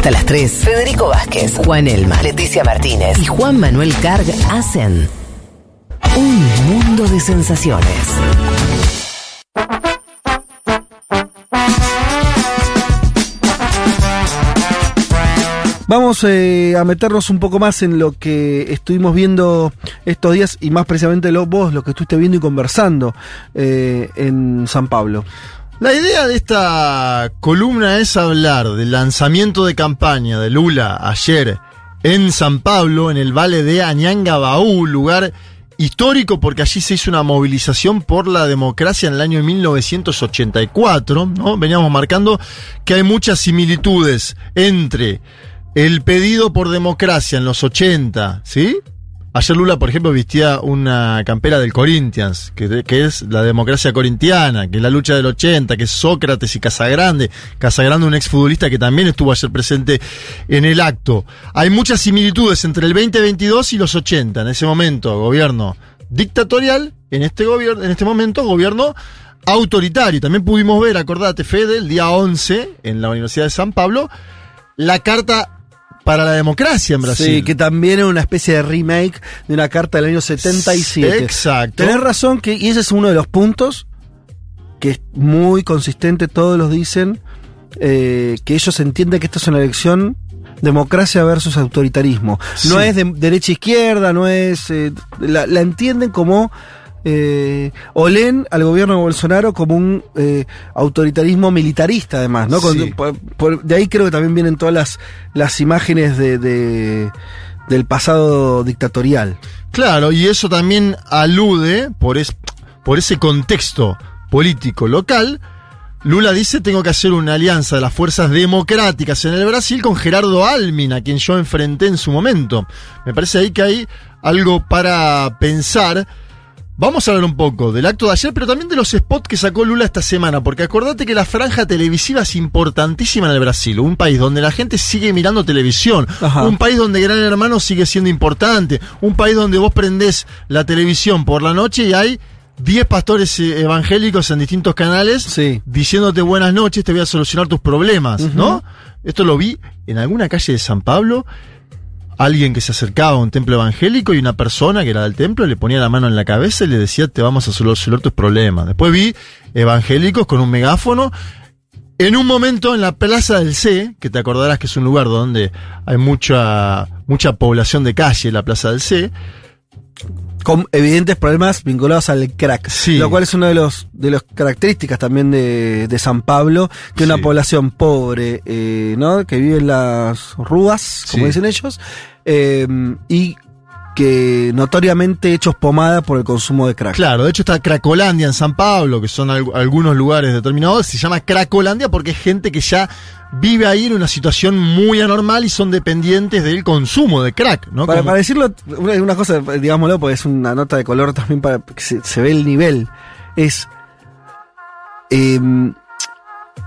Hasta las 3, Federico Vázquez, Juan Elma, Leticia Martínez y Juan Manuel Carg hacen un mundo de sensaciones. Vamos eh, a meternos un poco más en lo que estuvimos viendo estos días y más precisamente lo, vos, lo que estuviste viendo y conversando eh, en San Pablo. La idea de esta columna es hablar del lanzamiento de campaña de Lula ayer en San Pablo, en el Valle de Añangabaú, lugar histórico porque allí se hizo una movilización por la democracia en el año 1984, ¿no? Veníamos marcando que hay muchas similitudes entre el pedido por democracia en los 80, ¿sí? Ayer Lula, por ejemplo, vestía una campera del Corinthians, que, es la democracia corintiana, que es la lucha del 80, que es Sócrates y Casagrande. Casagrande, un exfutbolista que también estuvo ayer presente en el acto. Hay muchas similitudes entre el 2022 y los 80. En ese momento, gobierno dictatorial, en este, gobierno, en este momento, gobierno autoritario. También pudimos ver, acordate, Fede, el día 11, en la Universidad de San Pablo, la carta para la democracia en Brasil. Sí, que también es una especie de remake de una carta del año 77. Exacto. Tenés razón que, y ese es uno de los puntos que es muy consistente, todos los dicen, eh, que ellos entienden que esta es una elección democracia versus autoritarismo. No es de derecha-izquierda, no es... eh, la, la entienden como... Eh, o leen al gobierno de Bolsonaro como un eh, autoritarismo militarista, además, ¿no? Con- Sí. por- por- de ahí creo que también vienen todas las, las imágenes de, de- del pasado dictatorial. Claro, y eso también alude, por, es- por ese contexto político local, Lula dice tengo que hacer una alianza de las fuerzas democráticas en el Brasil con Gerardo Almin, a quien yo enfrenté en su momento. Me parece ahí que hay algo para pensar. Vamos a hablar un poco del acto de ayer, pero también de los spots que sacó Lula esta semana, porque acordate que la franja televisiva es importantísima en el Brasil, un país donde la gente sigue mirando televisión, Ajá. un país donde Gran Hermano sigue siendo importante, un país donde vos prendés la televisión por la noche y hay 10 pastores eh, evangélicos en distintos canales Sí. diciéndote buenas noches, te voy a solucionar tus problemas, ¿no? Esto lo vi en alguna calle de San Pablo, alguien que se acercaba a un templo evangélico y una persona que era del templo le ponía la mano en la cabeza y le decía te vamos a solucionar tus problemas. Después vi evangélicos con un megáfono. En un momento en la Plaza del C, que te acordarás que es un lugar donde hay mucha, mucha población de calle, la Plaza del C, Con evidentes problemas vinculados al crack. Sí. Lo cual es una de los de las características también de, de San Pablo, que es una Sí. población pobre, eh, ¿no? Que vive en las ruas, como Sí. dicen ellos, eh, y que notoriamente hechos pomada por el consumo de crack. Claro, de hecho está Cracolandia en San Pablo, que son al- algunos lugares determinados. Se llama Cracolandia porque es gente que ya vive ahí en una situación muy anormal y son dependientes del consumo de crack, ¿no? Para, Como- para decirlo, una, una cosa, digámoslo, porque es una nota de color también para que se, se ve el nivel. Es. em,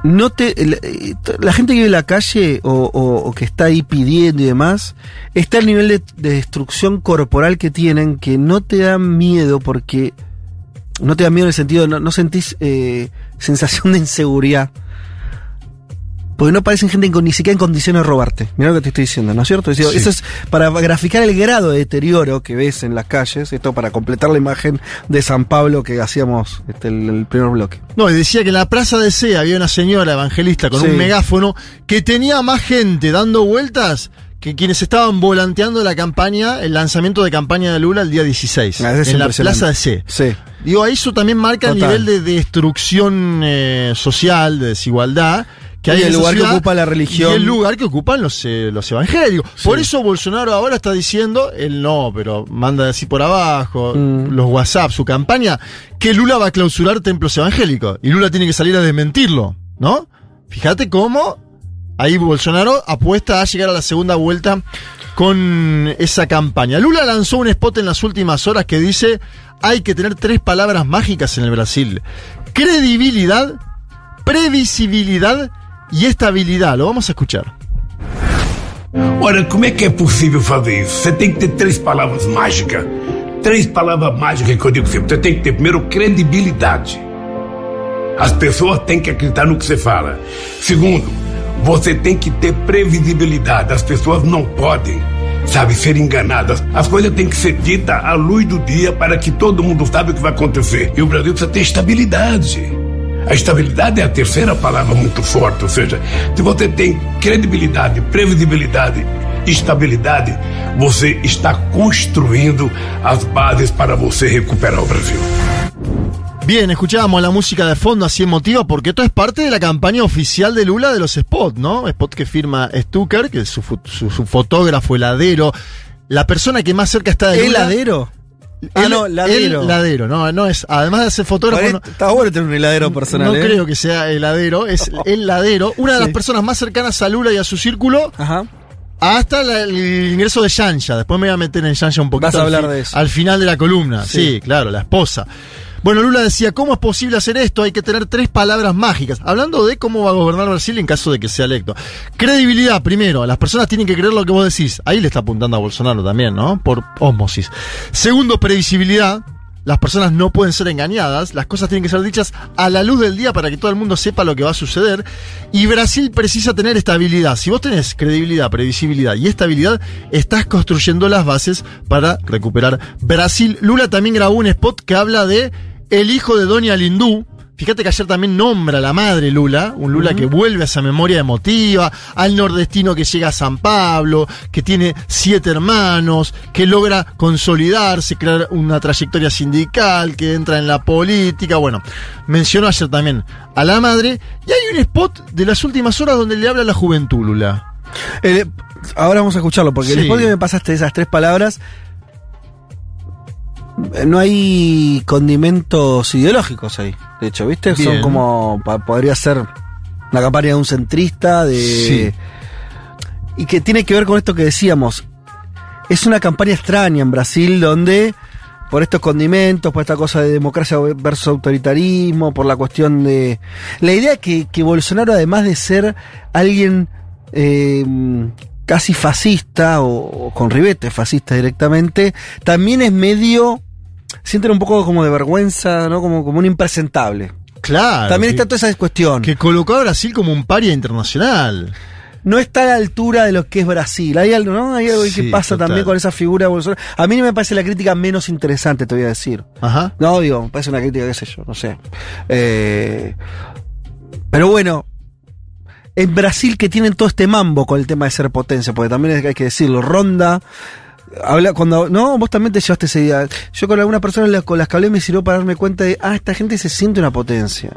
no te. eh, la gente que vive en la calle o, o- o que está ahí pidiendo y demás, está el nivel de, de destrucción corporal que tienen que no te da miedo porque. No te da miedo en el sentido, no, no sentís eh, sensación de inseguridad. Porque no parecen gente ni siquiera en condiciones de robarte. Mira lo que te estoy diciendo, ¿no es cierto? Es decir, Sí. Eso es para graficar el grado de deterioro que ves en las calles, esto para completar la imagen de San Pablo que hacíamos este, el, el primer bloque. No, y decía que en la Plaza de C había una señora evangelista con Sí. un megáfono que tenía más gente dando vueltas que quienes estaban volanteando la campaña, el lanzamiento de campaña de Lula el día 16, Ah, en la. Plaza de C. Sí. Digo, eso también marca el Total. nivel de destrucción eh, social, de desigualdad. Que Y hay en el lugar que ocupa la religión. Y el lugar que ocupan los, eh, los evangélicos. Por eso Bolsonaro ahora está diciendo, él no, pero manda así por abajo, Mm. los WhatsApp, su campaña, que Lula va a clausurar templos evangélicos. Y Lula tiene que salir a desmentirlo, ¿no? Fíjate cómo ahí Bolsonaro apuesta a llegar a la segunda vuelta con esa campaña. Lula lanzó un spot en las últimas horas que dice, hay que tener tres palabras mágicas en el Brasil. Credibilidad, previsibilidad y estabilidad. Lo vamos a escuchar. Como é que é possível fazer isso? Você tem que ter três palavras mágicas. Três palavras mágicas que eu digo sempre. Você tem que ter, primeiro, credibilidade. As pessoas têm que acreditar no que você fala. Segundo, Você tem que ter previsibilidade. As pessoas não podem, sabe, ser enganadas. As coisas têm que ser ditas à luz do dia para que todo mundo saiba o que vai acontecer. E o Brasil precisa ter estabilidade. A estabilidade é a terceira palavra muito forte, ou seja, se você tem credibilidade, previsibilidade estabilidade, você está construindo as bases para você recuperar o Brasil. Bien, escuchábamos la música de fondo así emotiva porque esto es parte de la campaña oficial de Lula de los spots, ¿no? Spot que firma Stucker, que es su, su, su fotógrafo, heladero, la persona que más cerca está de Lula. ¿Heladero? Ah, no, ladero. no, no es, además de ser fotógrafo, no, Está bueno tener un heladero personal. no ¿eh? creo que sea heladero, es el ladero, una de las personas más cercanas a Lula y a su círculo, Ajá. hasta la- el ingreso de Yanja. Después me voy a meter en Yanja un poquito. Vas a al hablar fi- de eso. Al final de la columna. Sí. Sí. claro, la esposa. Bueno, Lula decía, ¿cómo es posible hacer esto? Hay que tener tres palabras mágicas. Hablando de cómo va a gobernar Brasil en caso de que sea electo. Credibilidad, primero. Las personas tienen que creer lo que vos decís. Ahí le está apuntando a Bolsonaro también, ¿no? Por ósmosis. Segundo, previsibilidad. Las personas no pueden ser engañadas, las cosas tienen que ser dichas a la luz del día para que todo el mundo sepa lo que va a suceder. Y Brasil precisa tener estabilidad. Si vos tenés credibilidad, previsibilidad y estabilidad, estás construyendo las bases para recuperar Brasil. Lula también grabó un spot que habla de el hijo de Doña Lindú. Fíjate que ayer también nombra a la madre Lula, un Lula que vuelve a esa memoria emotiva, al nordestino que llega a San Pablo, que tiene siete hermanos, que logra consolidarse, crear una trayectoria sindical, que entra en la política. Bueno, mencionó ayer también a la madre. Y hay un spot de las últimas horas donde le habla a la juventud, Lula. El- ahora vamos a escucharlo, porque Sí. después que me pasaste esas tres palabras, eh, no hay condimentos ideológicos ahí. De hecho, ¿viste? Bien. Son como. podría ser una campaña de un centrista, de. Sí. Y que tiene que ver con esto que decíamos. Es una campaña extraña en Brasil donde. Por estos condimentos, por esta cosa de democracia versus autoritarismo, por la cuestión de. La idea que, que Bolsonaro, además de ser alguien eh, casi fascista o, o con ribete fascista directamente, también es medio. Sienten un poco como de vergüenza, ¿no? Como, como un impresentable. Claro. también que, está toda esa cuestión. que colocó a Brasil como un paria internacional. no está a la altura de lo que es Brasil. Hay algo, ¿no? Hay algo Sí, que pasa total. también con esa figura de Bolsonaro. A mí me parece la crítica menos interesante, te voy a decir. Ajá. No, digo, me parece una crítica, qué sé yo, no sé. Eh, pero bueno, en Brasil que tienen todo este mambo con el tema de ser potencia, porque también hay que decirlo, Ronda. Habla, cuando, no, vos también te llevaste ese día. Yo con algunas personas con las que hablé me sirvió para darme cuenta de, ah, esta gente se siente una potencia.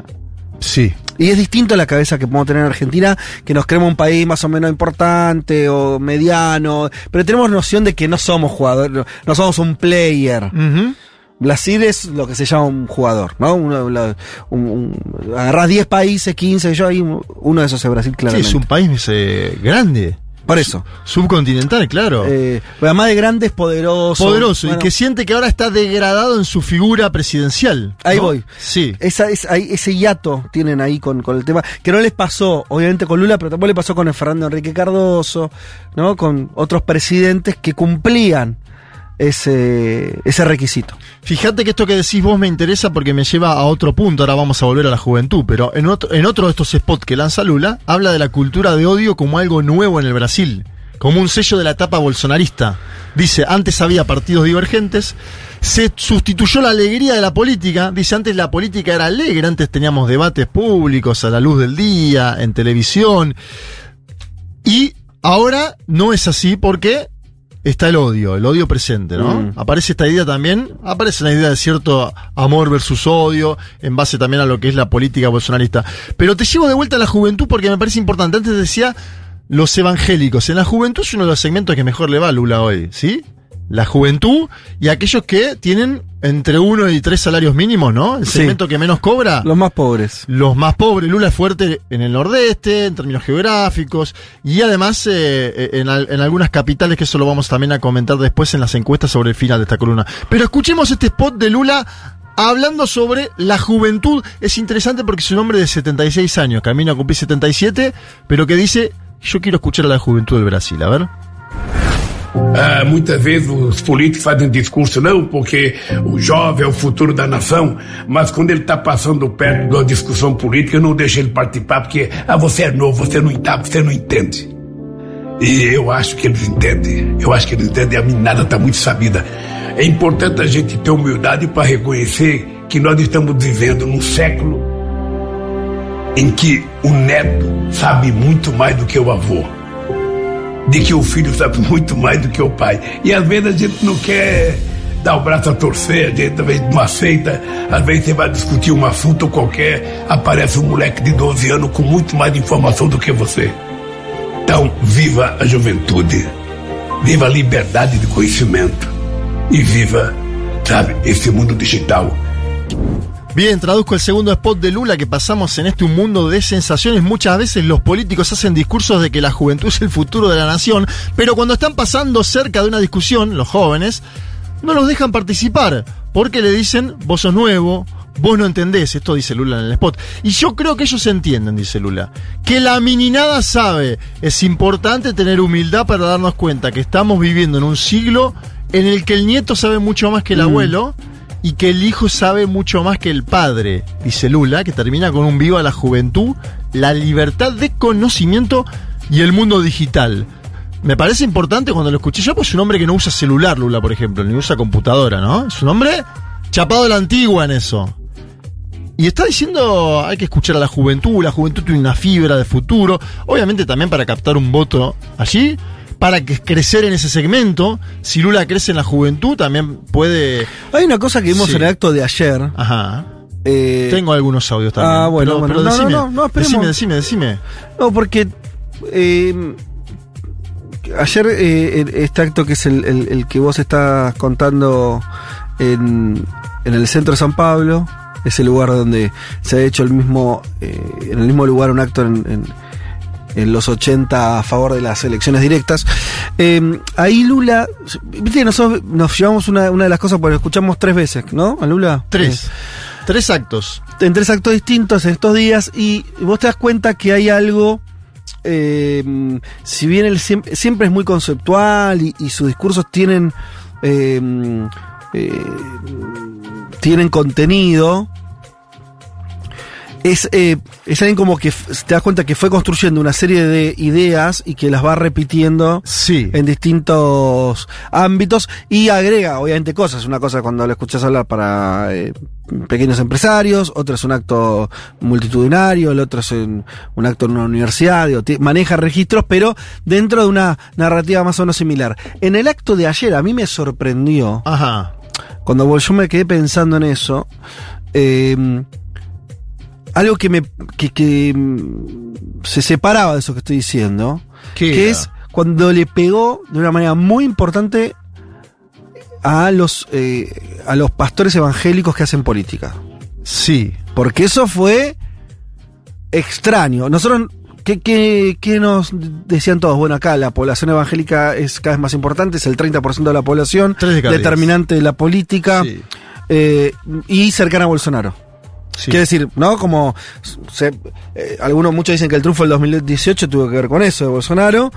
Sí. Y es distinto a la cabeza que podemos tener en Argentina, que nos creemos un país más o menos importante o mediano, pero tenemos noción de que no somos jugadores, no, somos un player. Ujú. Brasil es lo que se llama un jugador, ¿no? Uno, un- un- agarrás 10 países, 15, yo ahí uno de esos es Brasil, Sí, claramente. es un país eh, grande. Por eso. Subcontinental, claro. Eh, pero además de grandes, poderoso. Poderoso Bueno, y que siente que ahora está degradado en su figura presidencial. Ahí voy. Sí. Esa, es, ahí- ese hiato tienen ahí con, con el tema, que no les pasó, obviamente con Lula, pero tampoco le pasó con el Fernando Enrique Cardoso, ¿no? Con otros presidentes que cumplían ese, ese requisito. Fíjate que esto que decís vos me interesa porque me lleva a otro punto, ahora vamos a volver a la juventud, pero en otro, en otro de estos spots que lanza Lula, habla de la cultura de odio como algo nuevo en el Brasil, como un sello de la etapa bolsonarista. Dice, antes había partidos divergentes, se sustituyó la alegría de la política, dice, antes la política era alegre, antes teníamos debates públicos a la luz del día, en televisión, y ahora no es así porque está el odio, el odio presente, ¿no? Mm. Aparece esta idea también, aparece la idea de cierto amor versus odio, en base también a lo que es la política bolsonarista. Pero te llevo de vuelta a la juventud porque me parece importante. Antes decía los evangélicos. En la juventud es uno de los segmentos que mejor le va a Lula hoy, ¿sí? La juventud y aquellos que tienen entre uno y tres salarios mínimos, ¿no? El Sí. segmento que menos cobra Los más pobres. los más pobres. Lula es fuerte en el nordeste, en términos geográficos, y además eh, eh, en, al- en algunas capitales, que eso lo vamos también a comentar después en las encuestas sobre el final de esta columna. Pero escuchemos este spot de Lula hablando sobre la juventud. Es interesante porque es un hombre de 76 años, camino a cumplir 77, pero que dice, yo quiero escuchar a la juventud del Brasil. A ver. Ah, muitas vezes os políticos fazem discurso, não, porque o jovem é o futuro da nação, mas quando ele está passando perto da discussão política, não deixa ele participar, porque ah, você é novo, você não está, você não entende. E eu acho que eles entendem. Eu acho que eles entendem. A meninada está muito sabida. É importante a gente ter humildade para reconhecer que nós estamos vivendo num século em que o neto sabe muito mais do que o avô. De que o filho sabe muito mais do que o pai. E às vezes a gente não quer dar o braço a torcer, a gente às vezes não aceita. Às vezes você vai discutir um assunto qualquer, aparece um moleque de 12 anos com muito mais informação do que você. Então, viva a juventude, viva a liberdade de conhecimento y viva, sabe, ese mundo digital. Bien, traduzco el segundo spot de Lula que pasamos en este un mundo de sensaciones. Muchas veces los políticos hacen discursos de que la juventud es el futuro de la nación, pero cuando están pasando cerca de una discusión, los jóvenes, no los dejan participar, porque le dicen, vos sos nuevo, Vos no entendés, esto dice Lula en el spot. Y yo creo que ellos entienden, dice Lula. Que la mininada sabe. Es importante tener humildad para darnos cuenta que estamos viviendo en un siglo en el que el nieto sabe mucho más que el mm. abuelo y que el hijo sabe mucho más que el padre, dice Lula, que termina con un vivo a la juventud, la libertad de conocimiento y el mundo digital. Me parece importante cuando lo escuché yo, pues es un hombre que no usa celular, Lula, por ejemplo, ni usa computadora, ¿no? Es un hombre chapado de la antigua en eso. Y está diciendo, hay que escuchar a la juventud, la juventud tiene una fibra de futuro, obviamente también para captar un voto allí, para crecer en ese segmento. Si Lula crece en la juventud, también puede... Hay una cosa que vimos en el acto de ayer. Ajá. Eh, Tengo algunos audios también. Ah, bueno, pero, decime, no, no, no, decime, decime, decime. No, porque eh, ayer eh, este acto que es el, el, que vos estás contando en, en el centro de San Pablo, ese lugar donde se ha hecho el mismo, eh, en el mismo lugar un acto en, en, los 80 a favor de las elecciones directas. Eh, ahí Lula, viste nosotros nos llevamos una, una de las cosas, porque lo escuchamos tres veces, ¿no? A Lula. Tres. Eh, tres actos. En tres actos distintos en estos días y vos te das cuenta que hay algo... si bien él siempre, es muy conceptual y, sus discursos tienen tienen contenido, es, eh, es alguien como que te das cuenta que fue construyendo una serie de ideas y que las va repitiendo sí. en distintos ámbitos y agrega, obviamente, cosas. Una cosa cuando lo escuchas hablar para eh, pequeños empresarios, otro es un acto multitudinario, el otro es un, acto en una universidad, maneja registros, pero dentro de una narrativa más o menos similar. En el acto de ayer a mí me sorprendió. Ajá. Cuando yo me quedé pensando en eso. Eh, algo que me que, mm, se separaba de eso que estoy diciendo, que es cuando le pegó de una manera muy importante a los eh, a los pastores evangélicos que hacen política. Sí. Porque eso fue extraño. Nosotros, ¿qué, qué, nos decían todos? Bueno, acá la población evangélica es cada vez más importante, es el 30% de la población, determinante de la política eh, y cercana a Bolsonaro. Quiere decir, ¿no? Como eh, algunos, muchos dicen que el triunfo del 2018 tuvo que ver con eso de Bolsonaro.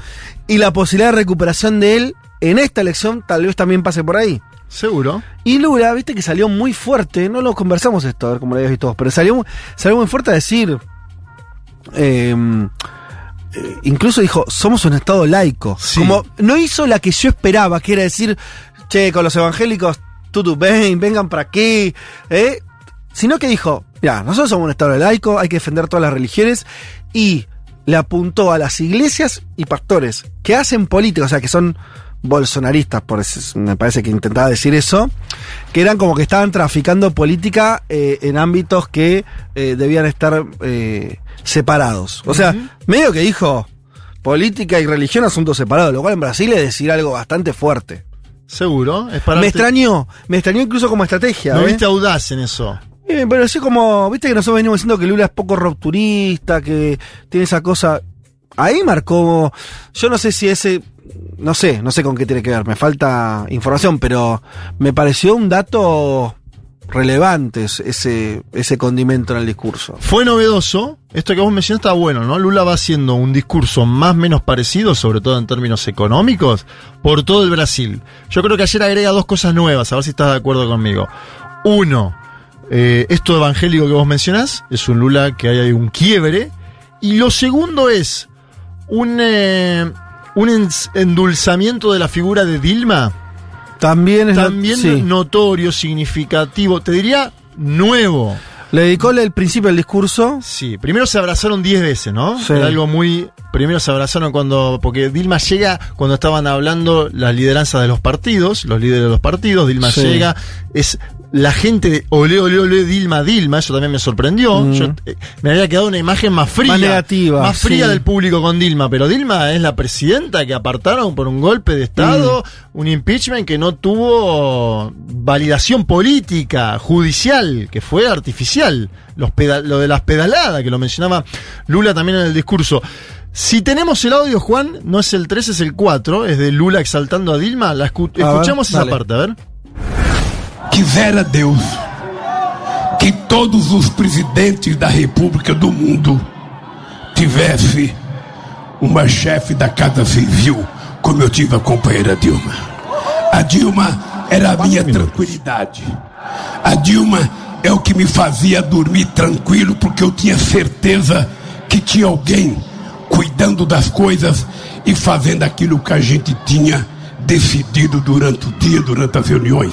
Y la posibilidad de recuperación de él en esta elección tal vez también pase por ahí. Seguro. Y Lula, viste que salió muy fuerte, no lo conversamos esto, a ver cómo lo habías visto pero salió, salió muy fuerte a decir. Em, eh, incluso dijo, somos un Estado laico. Como no hizo la que yo esperaba, que era decir, che, con los evangélicos, tú, ven, vengan para aquí. ¿eh? Sino que dijo, ya, nosotros somos un Estado laico, hay que defender todas las religiones y le apuntó a las iglesias y pastores que hacen política, o sea, que son bolsonaristas, por eso, me parece que intentaba decir eso, que eran como que estaban traficando política eh, en ámbitos que eh, debían estar eh, separados. O sea, medio que dijo política y religión asuntos separados, lo cual en Brasil es decir algo bastante fuerte. Seguro, es para Me extrañó, me extrañó incluso como estrategia. No viste audaz en eso. Eh, pero así como, viste que nosotros venimos diciendo que Lula es poco rupturista, que tiene esa cosa. Ahí marcó. Yo no sé si ese. No sé, no sé con qué tiene que ver, me falta información, pero me pareció un dato relevantes ese, ese condimento en el discurso. Fue novedoso. Esto que vos mencionaste está bueno, ¿no? Lula va haciendo un discurso más o menos parecido, sobre todo en términos económicos, por todo el Brasil. Yo creo que ayer agrega dos cosas nuevas, a ver si estás de acuerdo conmigo. Uno, eh, esto evangélico que vos mencionás, es un Lula que hay un quiebre. Y lo segundo es un, eh, un endulzamiento de la figura de Dilma También es también sí. notorio, significativo, te diría nuevo. Le dedicó el principio del discurso. Sí, primero se abrazaron 10 veces, ¿no? Sí. Era algo muy. Primero se abrazaron cuando. Porque Dilma llega cuando estaban hablando las lideranzas de los partidos, los líderes de los partidos. Dilma Sí. llega. Es la gente de ole, ole, ole, Dilma, Dilma. Eso también me sorprendió. Mm. Yo, eh, me había quedado una imagen más fría. Más negativa, Más fría sí. del público con Dilma. Pero Dilma es la presidenta que apartaron por un golpe de Estado, Mm. un impeachment que no tuvo validación política, judicial, que fue artificial. Los lo de las pedaladas, que lo mencionaba Lula también en el discurso. Si tenemos el audio, Juan, no es el 3, es el 4, es de Lula exaltando a Dilma. La escu- escuchamos esa dale. parte, a ver. Quisera Deus que todos os presidentes da República do mundo tivesse uma chefe da Casa Civil como eu tive a companheira Dilma. A Dilma era a minha tranquilidade. A Dilma é o que me fazia dormir tranquilo porque eu tinha certeza que tinha alguém cuidando das coisas e fazendo aquilo que a gente tinha decidido durante o dia, durante as reuniões.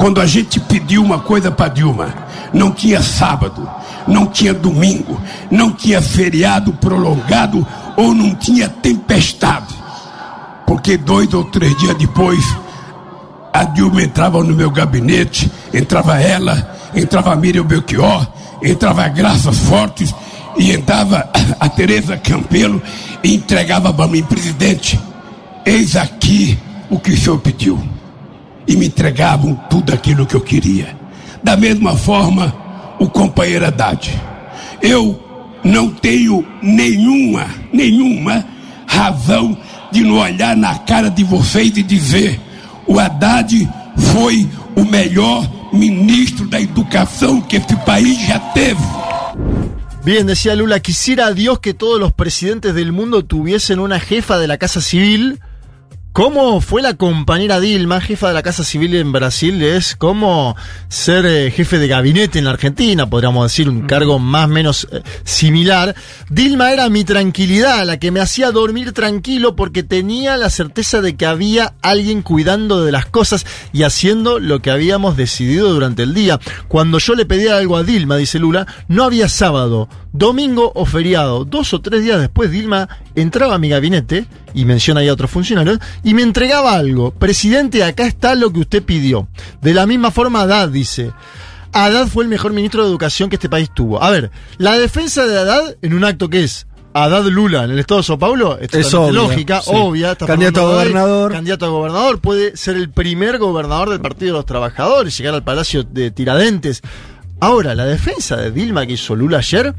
Quando a gente pediu uma coisa para Dilma, não tinha sábado, não tinha domingo, não tinha feriado prolongado ou não tinha tempestade. Porque dois ou três dias depois, a Dilma entrava no meu gabinete, entrava ela, entrava a Miriam Belchior, entrava a Graças Fortes e entrava a Tereza Campelo e entregava para mim, presidente, eis aqui o que o senhor pediu e me entregavam tudo aquilo que eu queria. Da mesma forma, o companheiro Haddad. Eu não tenho nenhuma, nenhuma razão de não olhar na cara de vocês e dizer: o Haddad foi o melhor ministro da educação que esse país já teve. Bien, decía Lula, quisiera Dios que todos los presidentes del mundo tuviesen una jefa de la Casa Civil. ¿Cómo fue la compañera Dilma, jefa de la Casa Civil en Brasil? Es como ser eh, jefe de gabinete en la Argentina, podríamos decir, un cargo más o menos eh, similar. Dilma era mi tranquilidad, la que me hacía dormir tranquilo porque tenía la certeza de que había alguien cuidando de las cosas y haciendo lo que habíamos decidido durante el día. Cuando yo le pedía algo a Dilma, dice Lula, no había sábado, domingo o feriado. Dos o tres días después, Dilma entraba a mi gabinete, y menciona ahí a otros funcionarios, y me entregaba algo. Presidente, acá está lo que usted pidió. De la misma forma, Haddad dice. Haddad fue el mejor ministro de educación que este país tuvo. A ver, la defensa de Haddad en un acto que es Haddad Lula en el estado de Sao Paulo es, Es obvia, lógica, sí. obvia. está Candidato a gobernador. Candidato a gobernador, puede ser el primer gobernador del Partido de los Trabajadores, llegar al Palacio de Tiradentes. Ahora, la defensa de Dilma que hizo Lula ayer,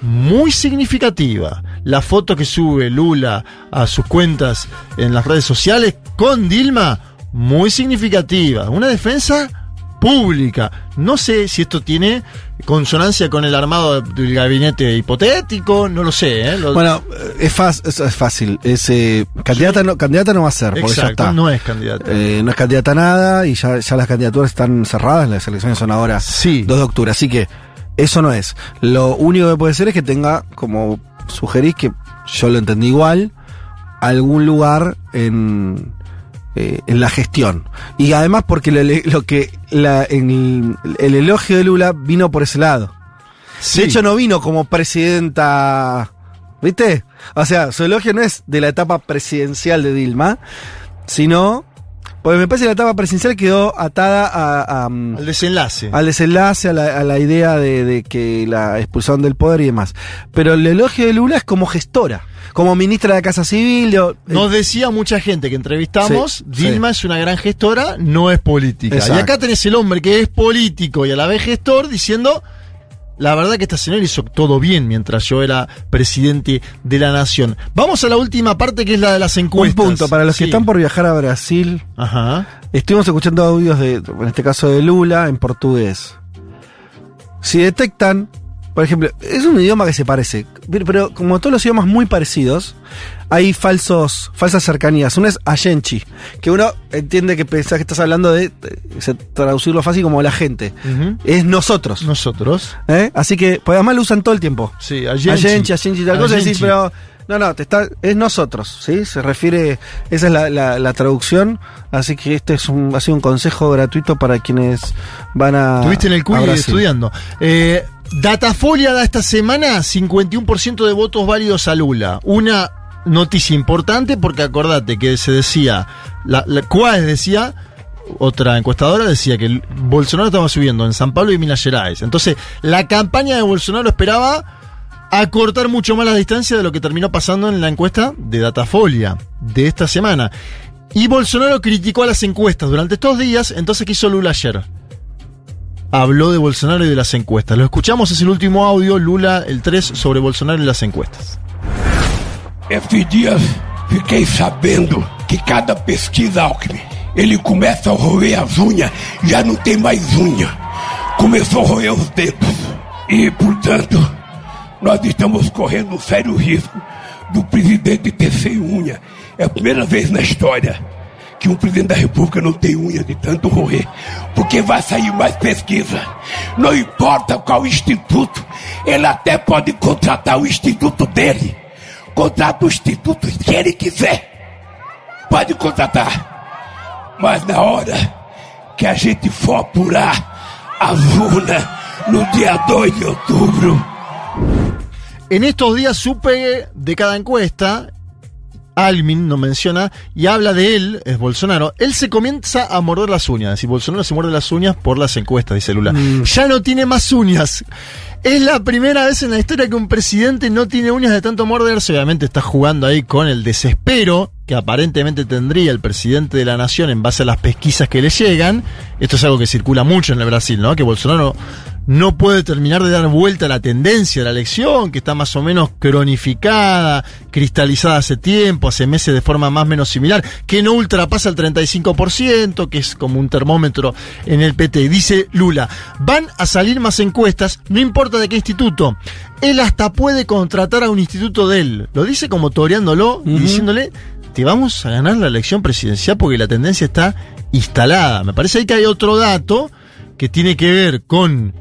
muy significativa. La foto que sube Lula a sus cuentas en las redes sociales con Dilma, muy significativa. Una defensa pública. No sé si esto tiene consonancia con el armado del gabinete hipotético, no lo sé. ¿eh? Lo- Bueno, eh, es, fácil es, es fácil. Es, eh, candidata, no, candidata no va a ser, porque ya Exacto, está. no es candidato. Eh, no es candidata a nada y ya, ya las candidaturas están cerradas, las elecciones son ahora Sí. 2 de octubre, así que eso no es. Lo único que puede ser es que tenga, como sugerís, que yo lo entendí igual, algún lugar en, eh, en la gestión. Y además porque lo, lo que la, en el, el elogio de Lula vino por ese lado. Sí. De hecho, no vino como presidenta. ¿Viste? O sea, su elogio no es de la etapa presidencial de Dilma, sino. Porque me parece que la etapa presidencial quedó atada a, a, mm, al desenlace. al desenlace, a la, a la idea de, de que la expulsaron del poder y demás. Pero el elogio de Lula es como gestora, como ministra de Casa Civil. de- Nos decía mucha gente que entrevistamos, Sí, Dilma es una gran gestora, no es política. Exacto. Y acá tenés el hombre que es político y a la vez gestor diciendo, la verdad que esta señora hizo todo bien mientras yo era presidente de la nación. Vamos a la última parte que es la de las un encuestas. punto para los que están por viajar a Brasil. Ajá. estuvimos escuchando audios de, en este caso de Lula, en portugués. Si detectan, por ejemplo, es un idioma que se parece, pero, como todos los idiomas muy parecidos, hay falsos, falsas cercanías. Una es Ayenchi, que uno entiende que pensás que estás hablando de, se- traducirlo fácil como la gente. Es nosotros. Nosotros. ¿eh? Así que, pues además lo usan todo el tiempo. Sí, Ayenchi, Ayenchi, tal cosa, decís, Ayenchi. pero no, no, te está, es nosotros, ¿sí? Se refiere, esa es la, la- la traducción, así que este es un, ha sido un consejo gratuito para quienes van a. Estuviste en el CUI estudiando. Eh, Datafolia da esta semana 51% de votos válidos a Lula. Una noticia importante porque acordate que se decía, la, la decía, otra encuestadora decía que Bolsonaro estaba subiendo en San Pablo y Minas Gerais. Entonces, la campaña de Bolsonaro esperaba acortar mucho más la distancia de lo que terminó pasando en la encuesta de Datafolia de esta semana. Y Bolsonaro criticó a las encuestas durante estos días, entonces ¿qué hizo Lula ayer? Habló de Bolsonaro y de las encuestas. Lo escuchamos, es el último audio, Lula, el 3, sobre Bolsonaro y las encuestas. Esses dias fiquei sabendo que cada pesquisa Alckmin, ele começa a roer as unhas, já não tem mais unha. Começou a roer os dedos. E, portanto, nós estamos correndo um sério risco do presidente ter sem unha. É a primeira vez na história que um presidente da república não tem unha de tanto roer. Porque vai sair mais pesquisa. Não importa qual instituto, ele até pode contratar o instituto dele. Contrata o instituto que ele quiser. Pode contratar. Mas na hora que a gente for apurar as urnas no dia 2 de outubro, En estos días supe de cada encuesta, Almin no menciona, y habla de él, es Bolsonaro, él se comienza a morder las uñas. Decir, Bolsonaro se muerde las uñas por las encuestas, dice Lula. Ya no tiene más uñas. Es la primera vez en la historia que un presidente no tiene uñas de tanto morderse. Obviamente está jugando ahí con el desespero que aparentemente tendría el presidente de la nación en base a las pesquisas que le llegan. Esto es algo que circula mucho en el Brasil, ¿no? Que Bolsonaro no puede terminar de dar vuelta a la tendencia de la elección, que está más o menos cronificada, cristalizada hace tiempo, hace meses de forma más o menos similar, que no ultrapasa el 35%, que es como un termómetro en el PT. Dice Lula, van a salir más encuestas, no importa de qué instituto. Él hasta puede contratar a un instituto de él. Lo dice como toreándolo y diciéndole, te vamos a ganar la elección presidencial porque la tendencia está instalada. Me parece ahí que hay otro dato que tiene que ver con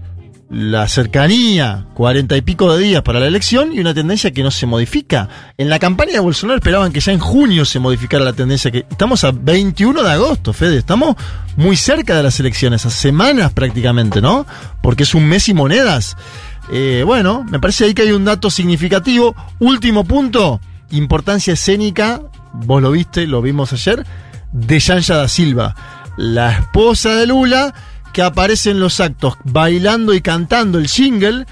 la cercanía, cuarenta y pico de días para la elección y una tendencia que no se modifica. En la campaña de Bolsonaro esperaban que ya en junio se modificara la tendencia, que estamos a 21 de agosto, Fede, estamos muy cerca de las elecciones, a semanas prácticamente, ¿no? Porque es un mes y monedas. Eh, bueno, me parece ahí que hay un dato significativo. Último punto, importancia escénica, vos lo viste, lo vimos ayer, de Yanya da Silva, la esposa de Lula, que aparece en los actos bailando y cantando el jingle,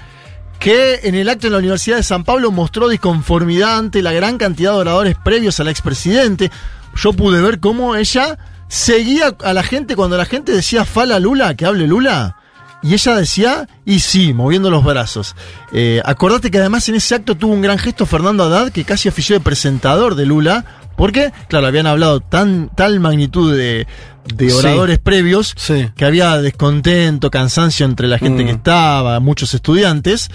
que en el acto en la Universidad de San Pablo mostró disconformidad ante la gran cantidad de oradores previos al expresidente. Yo pude ver cómo ella seguía a la gente cuando la gente decía fala Lula, que hable Lula. Y ella decía, y sí, moviendo los brazos. Eh, acordate que además en ese acto tuvo un gran gesto Fernando Haddad, que casi ofició de presentador de Lula, porque, claro, habían hablado tan, tal magnitud de, de Sí. oradores previos, Sí. que había descontento, cansancio entre la gente Mm. que estaba, muchos estudiantes,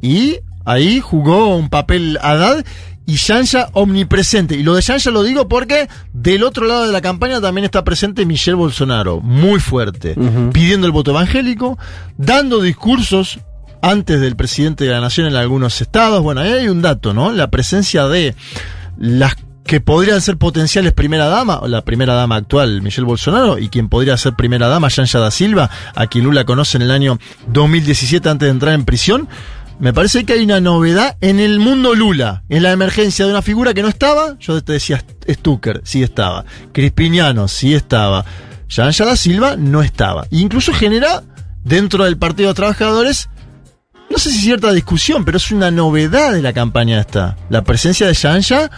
y ahí jugó un papel Haddad y Yanja omnipresente. Y lo de Yanja lo digo porque del otro lado de la campaña también está presente Michelle Bolsonaro, muy fuerte, pidiendo el voto evangélico, dando discursos antes del presidente de la nación en algunos estados. Bueno, ahí hay un dato, ¿no? La presencia de las que podrían ser potenciales primera dama, o la primera dama actual, Michelle Bolsonaro, y quien podría ser primera dama, Yanja da Silva, a quien Lula conoce en el año 2017 antes de entrar en prisión. Me parece que hay una novedad en el mundo Lula, en la emergencia de una figura que no estaba. Yo te decía Stucker, sí estaba. Crispiniano, sí estaba. Yanja da Silva no estaba. Incluso genera dentro del Partido de Trabajadores no sé si cierta discusión, pero es una novedad de la campaña esta. La presencia de Yanja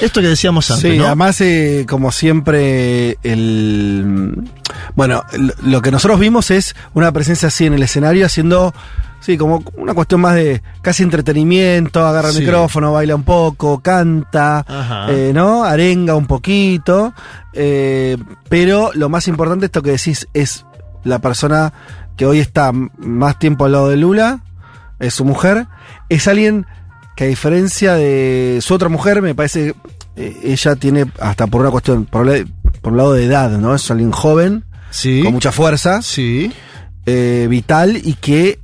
Esto que decíamos antes, Sí, ¿no? además, eh, como siempre, el. Bueno, lo que nosotros vimos es una presencia así en el escenario, haciendo. Sí, como una cuestión más de casi entretenimiento, agarra el Sí. micrófono, baila un poco, canta, eh, ¿no? Arenga un poquito. eh, pero lo más importante, esto que decís, es la persona que hoy está más tiempo al lado de Lula, es su mujer, es alguien que a diferencia de su otra mujer, me parece, eh, ella tiene, hasta por una cuestión, por, la- por un lado de edad, ¿no? Es alguien joven, Sí. con mucha fuerza, Sí. eh, vital y que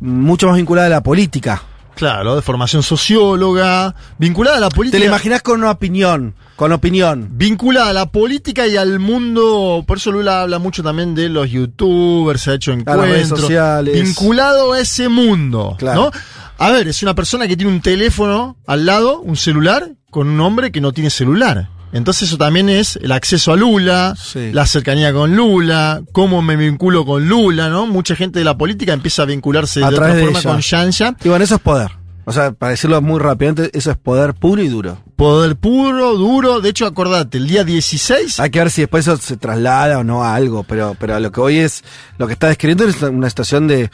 mucho más vinculada a la política. Claro, de formación socióloga, vinculada a la política. Te la imaginás con una opinión, con opinión. Vinculada a la política y al mundo, por eso Lula habla mucho también de los youtubers, se ha hecho las redes encuentros. sociales. Vinculado a ese mundo, Claro. ¿no? A ver, es una persona que tiene un teléfono al lado, un celular, con un hombre que no tiene celular. Entonces eso también es el acceso a Lula, Sí. la cercanía con Lula, cómo me vinculo con Lula, ¿no? Mucha gente de la política empieza a vincularse A de otra de forma con Yanja. Y bueno, eso es poder. O sea, para decirlo muy rápidamente, eso es poder puro y duro. Poder puro, duro. De hecho, acordate, el día 16 Hay que ver si después eso se traslada o no a algo, pero, pero lo que hoy es, lo que está describiendo es una situación de,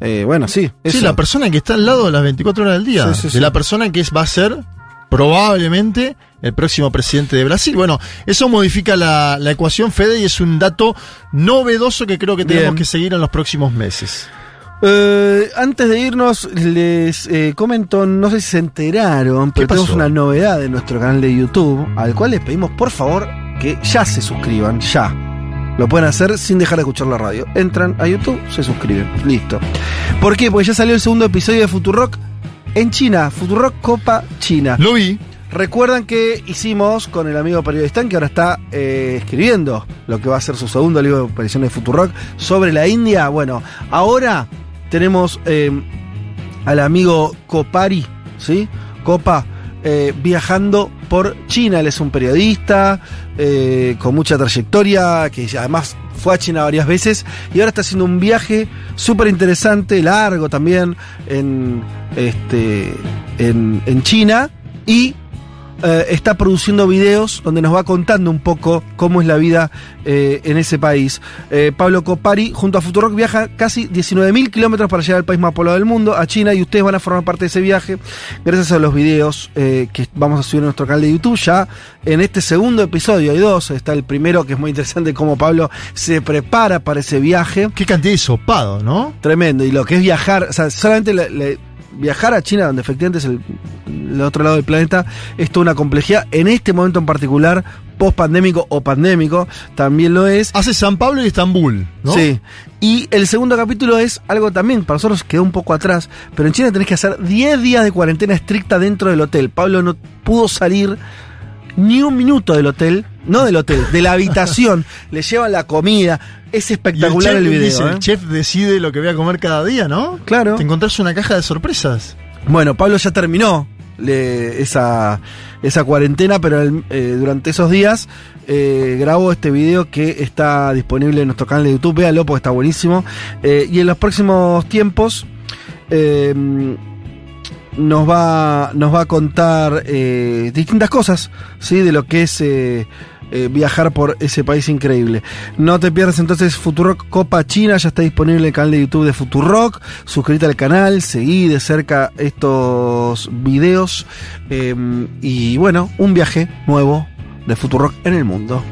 eh, bueno, sí. Sí, la persona que está al lado de las 24 horas del día. Sí, sí, de sí. la persona que es, va a ser probablemente el próximo presidente de Brasil. Bueno, eso modifica la, la ecuación, Fede, y es un dato novedoso que creo que tenemos Bien. que seguir en los próximos meses. Eh, antes de irnos, les eh, comento, no sé si se enteraron, pero tenemos una novedad en nuestro canal de YouTube, al cual les pedimos por favor que ya se suscriban, ya. Lo pueden hacer sin dejar de escuchar la radio. Entran a YouTube, se suscriben. Listo. ¿Por qué? Porque ya salió el segundo episodio de Futurock en China. Futurock Copa China. Lo vi. Recuerdan que hicimos con el amigo periodista que ahora está eh, escribiendo lo que va a ser su segundo libro de apariciones de Futurock sobre la India. Bueno, ahora tenemos eh, al amigo Copari, ¿sí? Copa, eh, viajando por China. Él es un periodista con mucha trayectoria, que además fue a China varias veces y ahora está haciendo un viaje súper interesante, largo también, en, este, en China y eh, está produciendo videos donde nos va contando un poco cómo es la vida eh, en ese país. Eh, Pablo Copari, junto a Futurock, viaja casi 19.000 kilómetros para llegar al país más poblado del mundo, a China, y ustedes van a formar parte de ese viaje gracias a los videos que vamos a subir en nuestro canal de YouTube. Ya en este segundo episodio hay dos. Está el primero, que es muy interesante, cómo Pablo se prepara para ese viaje. Qué cantidad de sopado, ¿no? Tremendo. Y lo que es viajar, o sea, solamente le- le- viajar a China, donde efectivamente es el, el otro lado del planeta, es toda una complejidad. En este momento en particular, post pandémico o pandémico, también lo es. Hace San Pablo y Estambul, ¿no? Sí. Y el segundo capítulo es algo también, para nosotros quedó un poco atrás, pero en China tenés que hacer 10 días de cuarentena estricta dentro del hotel. Pablo no pudo salir ni un minuto del hotel, no del hotel, de la habitación. Le llevan la comida. Es Y espectacular chef el, video. dice, ¿eh? el chef decide lo que voy a comer cada día, ¿no? Claro. Te encontrás una caja de sorpresas. Bueno, Pablo ya terminó le- esa, esa cuarentena, pero eh, durante esos días eh, grabó este video que está disponible en nuestro canal de YouTube. Véanlo porque está buenísimo. Eh, y en los próximos tiempos eh, nos, va, nos va a contar eh, distintas cosas ¿sí? de lo que es. eh, eh, viajar por ese país increíble. No te pierdas entonces Futurock Copa China, ya está disponible en el canal de YouTube de Futurock. Suscríbete al canal, seguí de cerca estos videos. eh, y bueno, un viaje nuevo de Futurock en el mundo.